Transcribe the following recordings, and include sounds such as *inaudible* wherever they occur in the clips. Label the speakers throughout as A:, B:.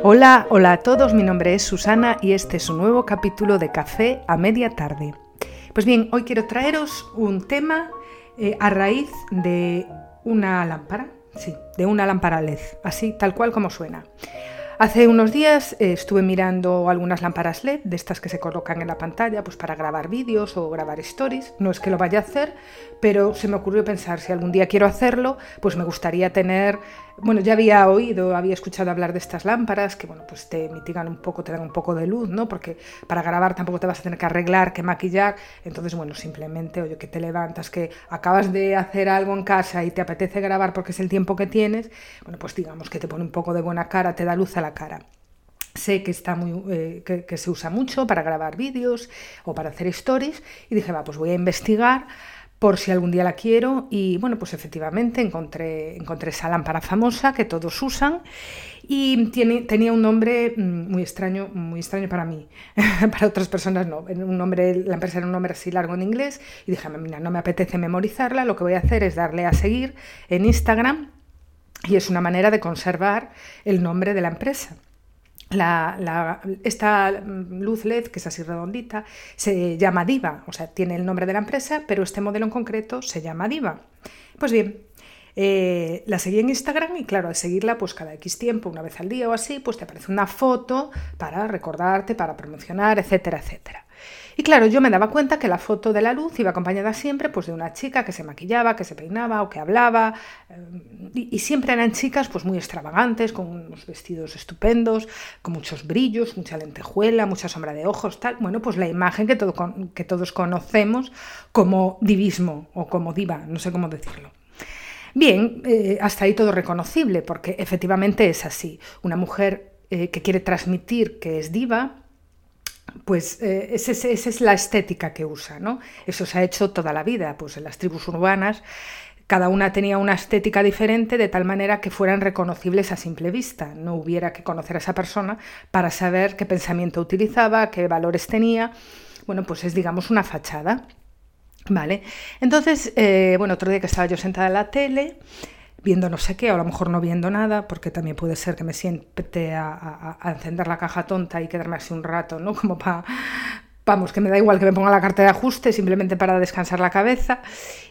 A: Hola, hola a todos, mi nombre es Susana y este es un nuevo capítulo de Café a Media Tarde. Pues bien, hoy quiero traeros un tema eh, a raíz de una lámpara, sí, de una lámpara LED, así tal cual como suena. Hace unos días eh, estuve mirando algunas lámparas LED, de estas que se colocan en la pantalla pues para grabar vídeos o grabar stories. No es que lo vaya a hacer, pero se me ocurrió pensar, si algún día quiero hacerlo, pues me gustaría tener bueno, ya había oído, había escuchado hablar de estas lámparas que, bueno, pues te mitigan un poco, te dan un poco de luz, ¿no? Porque para grabar tampoco te vas a tener que arreglar, que maquillar. Entonces, bueno, simplemente, oye, que te levantas, que acabas de hacer algo en casa y te apetece grabar porque es el tiempo que tienes, bueno, pues digamos que te pone un poco de buena cara, te da luz a la cara. Sé que está muy eh, que, que, se usa mucho para grabar vídeos o para hacer stories y dije va pues voy a investigar por si algún día la quiero y bueno, pues efectivamente encontré, encontré esa lámpara famosa que todos usan y tiene, tenía un nombre mm, muy extraño, muy extraño para mí, *laughs* para otras personas no, un nombre, la empresa era un nombre así largo en inglés y dije, mira, no me apetece memorizarla, lo que voy a hacer es darle a seguir en Instagram y es una manera de conservar el nombre de la empresa. La, esta luz LED, que es así redondita, se llama Diva, o sea, tiene el nombre de la empresa, pero este modelo en concreto se llama Diva. Pues bien, eh, la seguí en Instagram y claro, al seguirla, pues cada X tiempo, una vez al día o así, pues te aparece una foto para recordarte, para promocionar, etcétera, etcétera. Y claro, yo me daba cuenta que la foto de la luz iba acompañada siempre pues, de una chica que se maquillaba, que se peinaba o que hablaba. Eh, y, siempre eran chicas pues, muy extravagantes, con unos vestidos estupendos, con muchos brillos, mucha lentejuela, mucha sombra de ojos, tal. Bueno, pues la imagen que, todo, que todos conocemos como divismo o como diva, no sé cómo decirlo. Bien, eh, hasta ahí todo reconocible, porque efectivamente es así. Una mujer eh, que quiere transmitir que es diva, pues eh, esa, es la estética que usa, ¿no? Eso se ha hecho toda la vida, pues en las tribus urbanas cada una tenía una estética diferente de tal manera que fueran reconocibles a simple vista, no hubiera que conocer a esa persona para saber qué pensamiento utilizaba, qué valores tenía. Bueno, pues es digamos una fachada. Vale. Entonces, eh, bueno, otro día que estaba yo sentada en la tele, viendo no sé qué, o a lo mejor no viendo nada, porque también puede ser que me siente a, encender la caja tonta y quedarme así un rato, ¿no? *laughs* Como para, vamos, que me da igual que me ponga la carta de ajuste, simplemente para descansar la cabeza.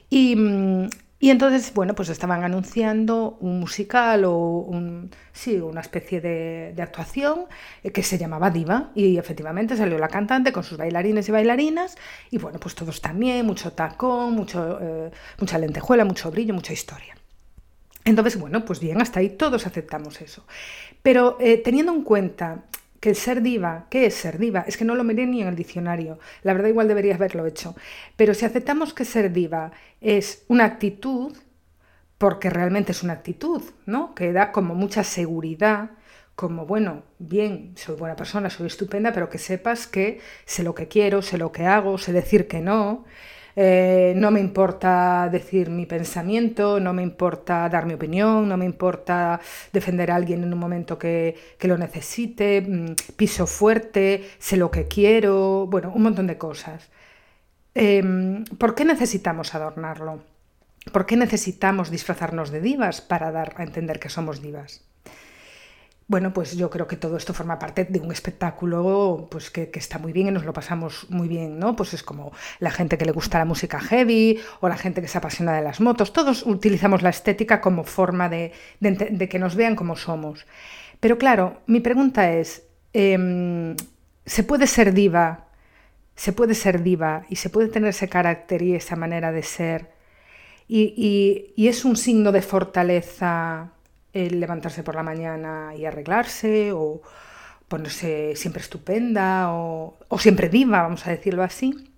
A: Y, mm, y entonces, bueno, pues estaban anunciando un musical o un, sí, una especie de, actuación eh, que se llamaba Diva y efectivamente salió la cantante con sus bailarines y bailarinas y bueno, pues todos también, mucho tacón, mucho, eh, mucha lentejuela, mucho brillo, mucha historia. Entonces, bueno, pues bien, hasta ahí todos aceptamos eso. Pero eh, teniendo en cuenta que el ser diva, ¿qué es ser diva? Es que no lo miré ni en el diccionario, la verdad igual debería haberlo hecho. Pero si aceptamos que ser diva es una actitud, porque realmente es una actitud, ¿no? Que da como mucha seguridad, como, bueno, bien, soy buena persona, soy estupenda, pero que sepas que sé lo que quiero, sé lo que hago, sé decir que no, eh, no me importa decir mi pensamiento, no me importa dar mi opinión, no me importa defender a alguien en un momento que, lo necesite, mm, piso fuerte, sé lo que quiero, bueno, un montón de cosas. Em, ¿Por qué necesitamos adornarlo? ¿Por qué necesitamos disfrazarnos de divas para dar a entender que somos divas? Bueno, pues yo creo que todo esto forma parte de un espectáculo pues que, está muy bien y nos lo pasamos muy bien, ¿no? Pues es como la gente que le gusta la música heavy o la gente que se apasiona de las motos. Todos utilizamos la estética como forma de, que nos vean como somos. Pero claro, mi pregunta es, em, ¿se puede ser diva? ¿Se puede ser diva y se puede tener ese carácter y esa manera de ser? y es un signo de fortaleza el levantarse por la mañana y arreglarse o ponerse siempre estupenda o, siempre viva, vamos a decirlo así.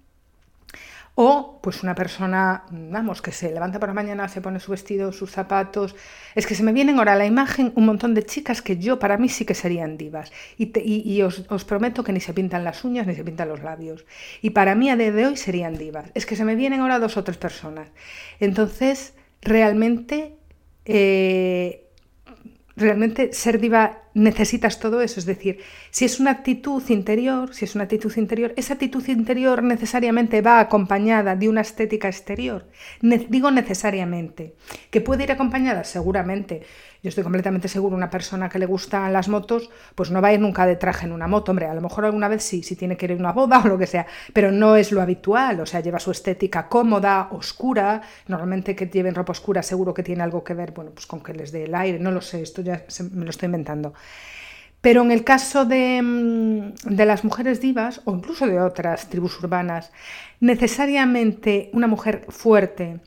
A: O pues una persona, vamos, que se levanta por la mañana, se pone su vestido, sus zapatos. Es que se me vienen ahora a la imagen un montón de chicas que yo para mí sí que serían divas. Y, os, os, prometo que ni se pintan las uñas ni se pintan los labios. Y para mí a día de hoy serían divas. Es que se me vienen ahora dos o tres personas. Entonces, realmente eh, realmente ser diva necesitas todo eso, es decir, si es una actitud interior, si es una actitud interior, esa actitud interior necesariamente va acompañada de una estética exterior. digo necesariamente, que puede ir acompañada seguramente yo estoy completamente seguro, una persona que le gustan las motos, pues no va a ir nunca de traje en una moto. Hombre, a lo mejor alguna vez sí, si tiene que ir a una boda *laughs* o lo que sea, pero no es lo habitual. O sea, lleva su estética cómoda, oscura. Normalmente que lleven ropa oscura seguro que tiene algo que ver, bueno, pues con que les dé el aire. No lo sé, esto ya me lo estoy inventando. Pero en el caso de, mm, de, las mujeres divas, o incluso de otras tribus urbanas, necesariamente una mujer fuerte,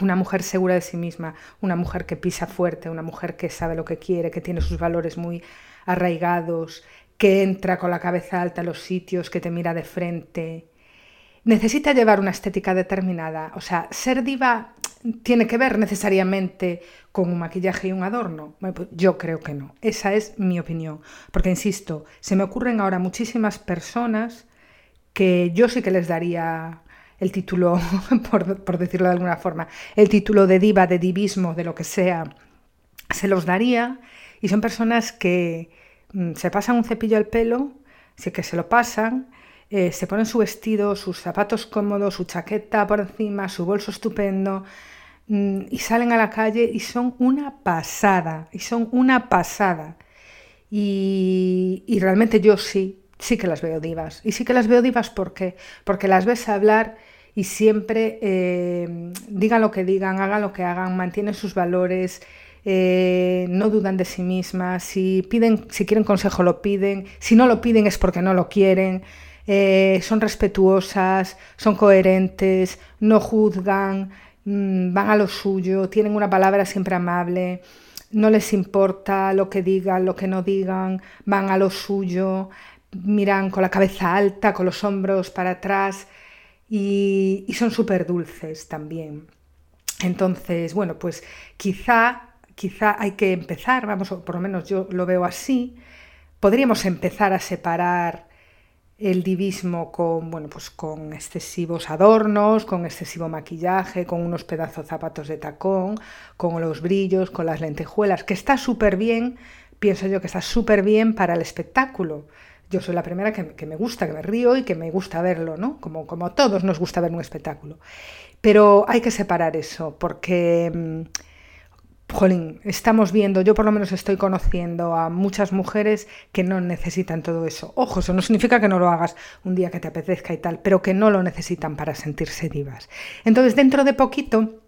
A: una mujer segura de sí misma, una mujer que pisa fuerte, una mujer que sabe lo que quiere, que tiene sus valores muy arraigados, que entra con la cabeza alta a los sitios, que te mira de frente. Necesita llevar una estética determinada. O sea, ser diva tiene que ver necesariamente con un maquillaje y un adorno. Pues yo creo que no. Esa es mi opinión. Porque, insisto, se me ocurren ahora muchísimas personas que yo sí que les daría el título, *laughs* por, decirlo de alguna forma, el título de diva, de divismo, de lo que sea, se los daría y son personas que mm, se pasan un cepillo al pelo, sí que se lo pasan, eh, se ponen su vestido, sus zapatos cómodos, su chaqueta por encima, su bolso estupendo mm, y salen a la calle y son una pasada, y son una pasada. Y, y realmente yo sí, sí que las veo divas. Y sí que las veo divas ¿por qué? porque las ves hablar y siempre eh, digan lo que digan, hagan lo que hagan, mantienen sus valores, eh, no dudan de sí mismas, si, piden, si quieren consejo lo piden, si no lo piden es porque no lo quieren, eh, son respetuosas, son coherentes, no juzgan, mm, van a lo suyo, tienen una palabra siempre amable no les importa lo que digan, lo que no digan, van a lo suyo, miran con la cabeza alta, con los hombros para atrás y, son súper dulces también. Entonces, bueno, pues quizá, quizá hay que empezar, vamos, por lo menos yo lo veo así, podríamos empezar a separar el divismo con, bueno, pues con excesivos adornos, con excesivo maquillaje, con unos pedazos zapatos de tacón, con los brillos, con las lentejuelas, que está súper bien, pienso yo que está súper bien para el espectáculo yo soy la primera que, me gusta, que me río y que me gusta verlo, ¿no? Como, como a todos nos gusta ver un espectáculo. Pero hay que separar eso, porque, mm, jolín, estamos viendo, yo por lo menos estoy conociendo a muchas mujeres que no necesitan todo eso. Ojo, eso no significa que no lo hagas un día que te apetezca y tal, pero que no lo necesitan para sentirse divas. Entonces, dentro de poquito,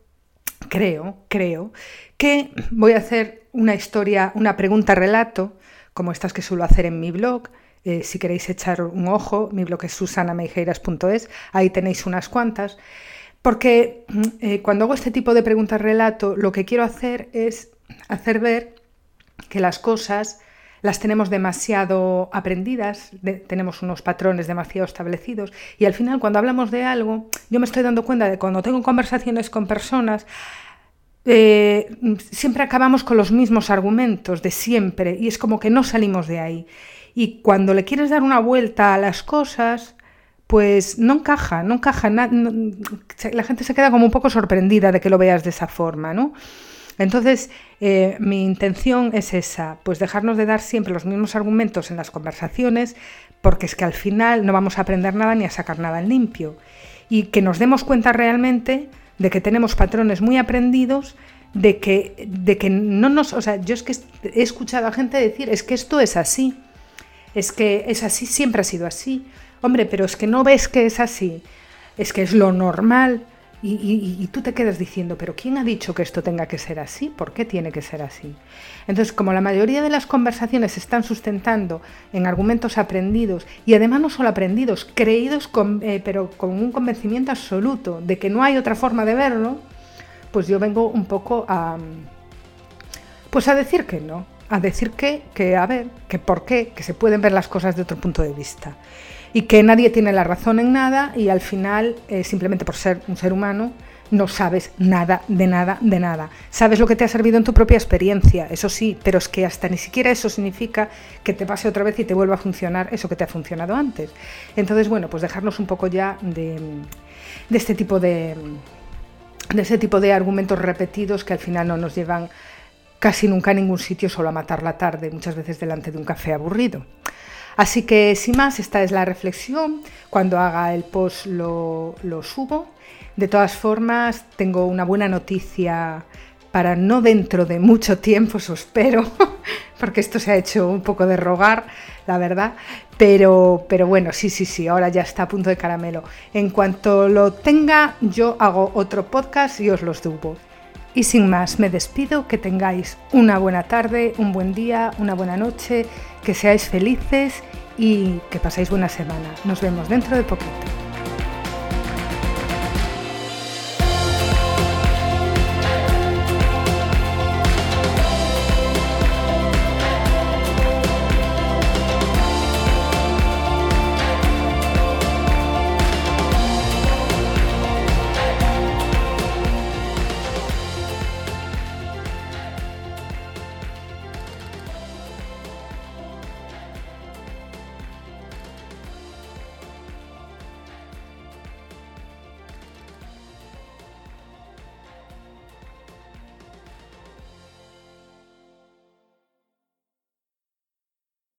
A: creo, creo, que voy a hacer una historia, una pregunta-relato, como estas que suelo hacer en mi blog, eh, si queréis echar un ojo, mi blog es susanameijeiras.es, ahí tenéis unas cuantas. Porque mm, eh, cuando hago este tipo de preguntas-relato, lo que quiero hacer es hacer ver que las cosas las tenemos demasiado aprendidas, tenemos unos patrones demasiado establecidos y al final cuando hablamos de algo, yo me estoy dando cuenta de cuando tengo conversaciones con personas, eh, siempre acabamos con los mismos argumentos de siempre y es como que no salimos de ahí. Y cuando le quieres dar una vuelta a las cosas, pues no encaja, no encaja. la gente se queda como un poco sorprendida de que lo veas de esa forma, ¿no? Entonces, eh, mi intención es esa, pues dejarnos de dar siempre los mismos argumentos en las conversaciones, porque es que al final no vamos a aprender nada ni a sacar nada en limpio. Y que nos demos cuenta realmente de que tenemos patrones muy aprendidos, de que, de que no nos... O sea, yo es que he escuchado a gente decir, es que esto es así es que es así, siempre ha sido así. Hombre, pero es que no ves que es así, es que es lo normal. Y, tú te quedas diciendo, pero ¿quién ha dicho que esto tenga que ser así? ¿Por qué tiene que ser así? Entonces, como la mayoría de las conversaciones se están sustentando en argumentos aprendidos, y además no solo aprendidos, creídos, eh, pero con un convencimiento absoluto de que no hay otra forma de verlo, pues yo vengo un poco a, pues a decir que no, a decir que, que, a ver, que por qué, que se pueden ver las cosas de otro punto de vista. Y que nadie tiene la razón en nada y al final, eh, simplemente por ser un ser humano, no sabes nada, de nada, de nada. Sabes lo que te ha servido en tu propia experiencia, eso sí, pero es que hasta ni siquiera eso significa que te pase otra vez y te vuelva a funcionar eso que te ha funcionado antes. Entonces, bueno, pues dejarnos un poco ya de, de este tipo de de ese tipo de argumentos repetidos que al final no nos llevan casi nunca en ningún sitio solo a matar la tarde, muchas veces delante de un café aburrido. Así que sin más, esta es la reflexión. Cuando haga el post lo, subo. De todas formas, tengo una buena noticia para no dentro de mucho tiempo, os espero, *laughs* porque esto se ha hecho un poco de rogar, la verdad. Pero, pero bueno, sí, sí, sí, ahora ya está a punto de caramelo. En cuanto lo tenga, yo hago otro podcast y os los dubo. Y sin más, me despido, que tengáis una buena tarde, un buen día, una buena noche, que seáis felices y que paséis buena semana. Nos vemos dentro de poquito.